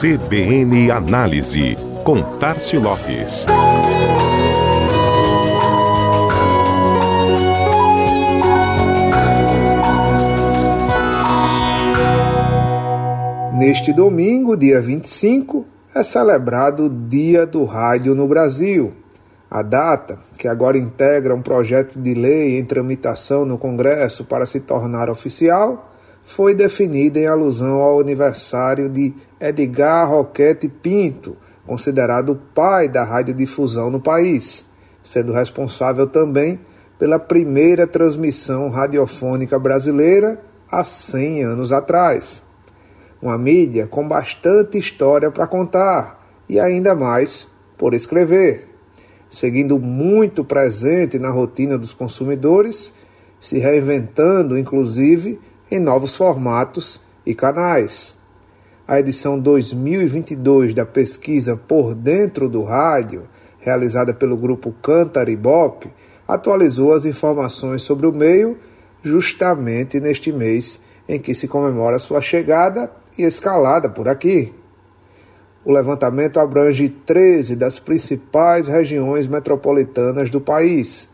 CBN Análise, com Tarcio Lopes. Neste domingo, dia 25, é celebrado o Dia do Rádio no Brasil. A data, que agora integra um projeto de lei em tramitação no Congresso para se tornar oficial, foi definida em alusão ao aniversário de Edgar Roquete Pinto, considerado o pai da radiodifusão no país, sendo responsável também pela primeira transmissão radiofônica brasileira há 100 anos atrás. Uma mídia com bastante história para contar e ainda mais por escrever, seguindo muito presente na rotina dos consumidores, se reinventando inclusive em novos formatos e canais. A edição 2022 da pesquisa Por Dentro do Rádio, realizada pelo grupo Cantar Ibope, atualizou as informações sobre o meio justamente neste mês em que se comemora sua chegada e escalada por aqui. O levantamento abrange 13 das principais regiões metropolitanas do país.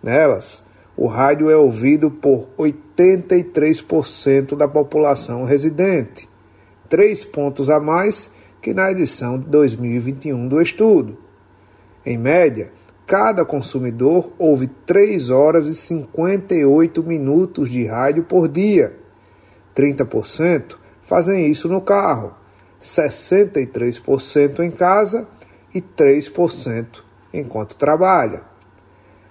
Nelas, o rádio é ouvido por 83% da população residente, três pontos a mais que na edição de 2021 do estudo. Em média, cada consumidor ouve 3 horas e 58 minutos de rádio por dia. 30% fazem isso no carro, 63% em casa e 3% enquanto trabalha.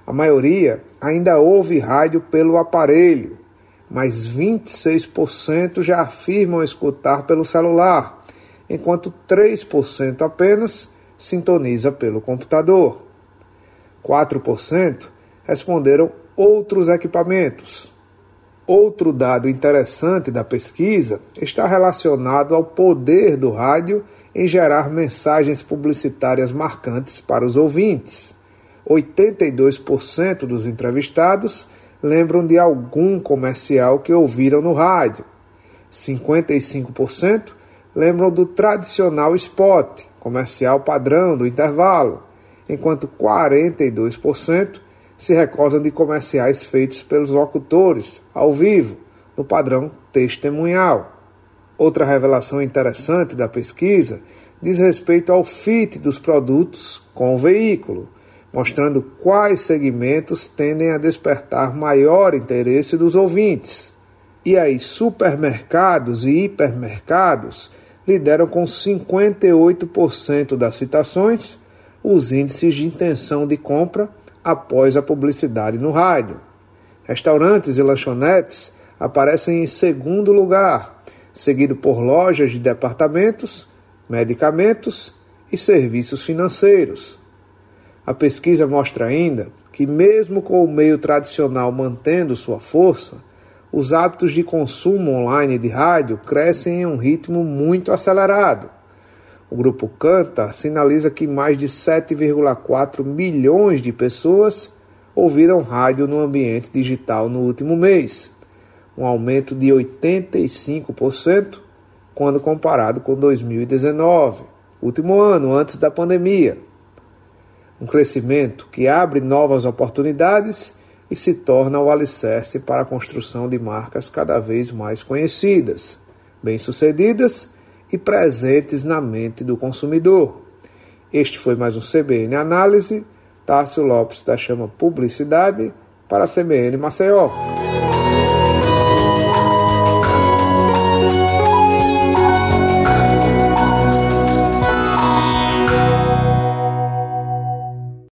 A maioria ainda ouve rádio pelo aparelho, mas 26% já afirmam escutar pelo celular, enquanto 3% apenas sintoniza pelo computador. 4% responderam outros equipamentos. Outro dado interessante da pesquisa está relacionado ao poder do rádio em gerar mensagens publicitárias marcantes para os ouvintes. 82% dos entrevistados lembram de algum comercial que ouviram no rádio. 55% lembram do tradicional spot, comercial padrão do intervalo, enquanto 42% se recordam de comerciais feitos pelos locutores, ao vivo, no padrão testemunhal. Outra revelação interessante da pesquisa diz respeito ao fit dos produtos com o veículo mostrando quais segmentos tendem a despertar maior interesse dos ouvintes. E aí, supermercados e hipermercados lideram com 58% das citações os índices de intenção de compra após a publicidade no rádio. Restaurantes e lanchonetes aparecem em segundo lugar, seguido por lojas de departamentos, medicamentos e serviços financeiros. A pesquisa mostra ainda que, mesmo com o meio tradicional mantendo sua força, os hábitos de consumo online de rádio crescem em um ritmo muito acelerado. O grupo Canta sinaliza que mais de 7,4 milhões de pessoas ouviram rádio no ambiente digital no último mês, um aumento de 85% quando comparado com 2019, último ano antes da pandemia um crescimento que abre novas oportunidades e se torna o alicerce para a construção de marcas cada vez mais conhecidas, bem-sucedidas e presentes na mente do consumidor. Este foi mais um CBN Análise. Tássio Lopes da Chama Publicidade para a CBN Maceió.